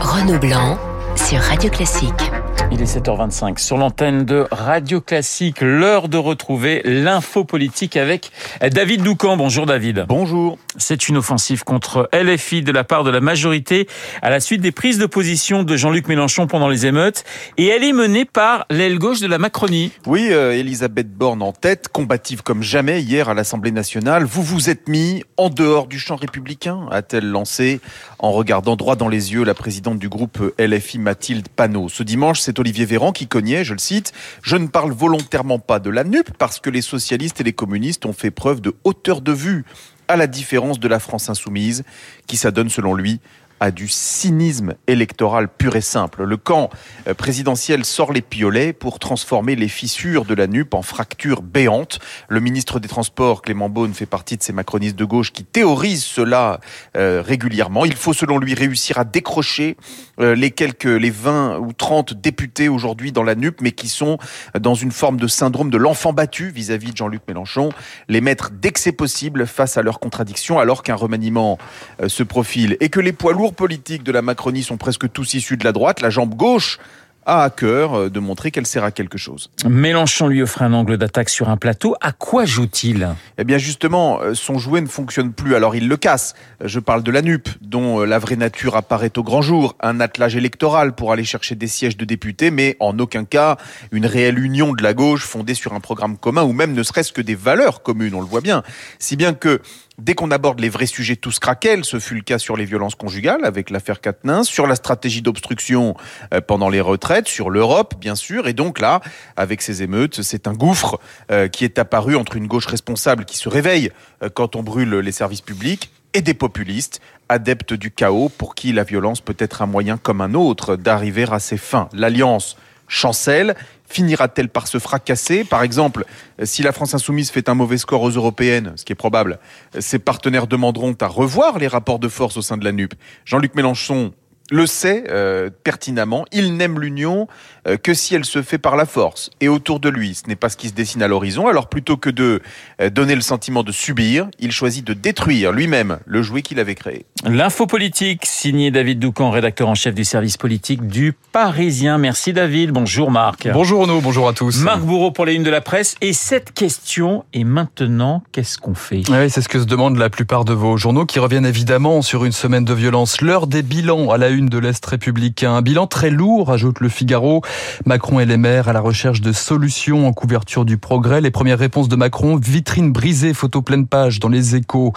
Renaud Blanc sur Radio Classique. Il est 7h25 sur l'antenne de Radio Classique. L'heure de retrouver l'info politique avec David Doucan. Bonjour David. Bonjour. C'est une offensive contre LFI de la part de la majorité à la suite des prises de position de Jean-Luc Mélenchon pendant les émeutes. Et elle est menée par l'aile gauche de la Macronie. Oui, euh, Elisabeth Borne en tête, combative comme jamais hier à l'Assemblée nationale. Vous vous êtes mis en dehors du champ républicain, a-t-elle lancé en regardant droit dans les yeux la présidente du groupe LFI Mathilde Panot. Ce dimanche, c'est Olivier Véran qui cognait, je le cite, Je ne parle volontairement pas de la NUP parce que les socialistes et les communistes ont fait preuve de hauteur de vue, à la différence de la France insoumise, qui s'adonne selon lui à du cynisme électoral pur et simple. Le camp euh, présidentiel sort les piolets pour transformer les fissures de la NUP en fractures béantes. Le ministre des Transports, Clément Beaune, fait partie de ces macronistes de gauche qui théorisent cela euh, régulièrement. Il faut, selon lui, réussir à décrocher euh, les quelques, les 20 ou 30 députés aujourd'hui dans la NUP, mais qui sont dans une forme de syndrome de l'enfant battu vis-à-vis de Jean-Luc Mélenchon, les mettre dès que c'est possible face à leurs contradictions, alors qu'un remaniement se profile et que les poids lourds politiques de la Macronie sont presque tous issus de la droite. La jambe gauche a à cœur euh, de montrer qu'elle sert à quelque chose. Mélenchon lui offre un angle d'attaque sur un plateau. À quoi joue-t-il? Eh bien justement, euh, son jouet ne fonctionne plus, alors il le casse. Je parle de la NUP, dont euh, la vraie nature apparaît au grand jour. Un attelage électoral pour aller chercher des sièges de députés, mais en aucun cas une réelle union de la gauche fondée sur un programme commun ou même ne serait-ce que des valeurs communes, on le voit bien. Si bien que Dès qu'on aborde les vrais sujets tous craquels, ce fut le cas sur les violences conjugales avec l'affaire Katnins, sur la stratégie d'obstruction euh, pendant les retraites, sur l'Europe bien sûr, et donc là, avec ces émeutes, c'est un gouffre euh, qui est apparu entre une gauche responsable qui se réveille euh, quand on brûle les services publics et des populistes adeptes du chaos pour qui la violence peut être un moyen comme un autre d'arriver à ses fins. L'alliance chancelle finira-t-elle par se fracasser Par exemple, si la France insoumise fait un mauvais score aux européennes, ce qui est probable, ses partenaires demanderont à revoir les rapports de force au sein de la NUP. Jean-Luc Mélenchon le sait euh, pertinemment, il n'aime l'union euh, que si elle se fait par la force. Et autour de lui, ce n'est pas ce qui se dessine à l'horizon. Alors plutôt que de euh, donner le sentiment de subir, il choisit de détruire lui-même le jouet qu'il avait créé. L'info politique, signé David Doucan, rédacteur en chef du service politique du Parisien. Merci David. Bonjour Marc. Bonjour Renaud, bonjour à tous. Marc Bourreau pour les unes de la presse. Et cette question est maintenant, qu'est-ce qu'on fait? Oui, c'est ce que se demandent la plupart de vos journaux qui reviennent évidemment sur une semaine de violence. L'heure des bilans à la une de l'Est républicain. Un bilan très lourd, ajoute le Figaro. Macron et les maires à la recherche de solutions en couverture du progrès. Les premières réponses de Macron, vitrine brisée, photo pleine page dans les échos.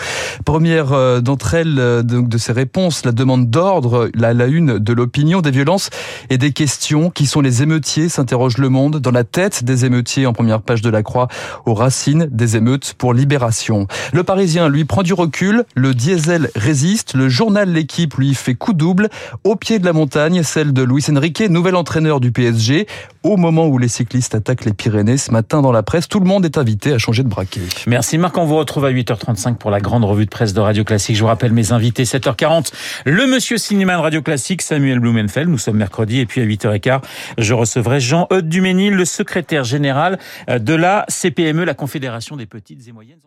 Première euh, d'entre elles, euh, de ces réponses, la demande d'ordre, la, la une de l'opinion, des violences et des questions. Qui sont les émeutiers, s'interroge Le Monde, dans la tête des émeutiers en première page de la Croix, aux racines des émeutes pour libération. Le Parisien, lui, prend du recul. Le diesel résiste. Le journal L'équipe, lui, fait coup double. Au pied de la montagne, celle de Luis Enrique, nouvel entraîneur du PSG. Au moment où les cyclistes attaquent les Pyrénées, ce matin dans la presse, tout le monde est invité à changer de braquet. Merci Marc, on vous retrouve à 8h35 pour la grande revue de presse de Radio Classique. Je vous rappelle mes invités, 7h40, le monsieur cinéma de Radio Classique, Samuel Blumenfeld. Nous sommes mercredi et puis à 8h15, je recevrai Jean-Eudes Duménil, le secrétaire général de la CPME, la Confédération des petites et moyennes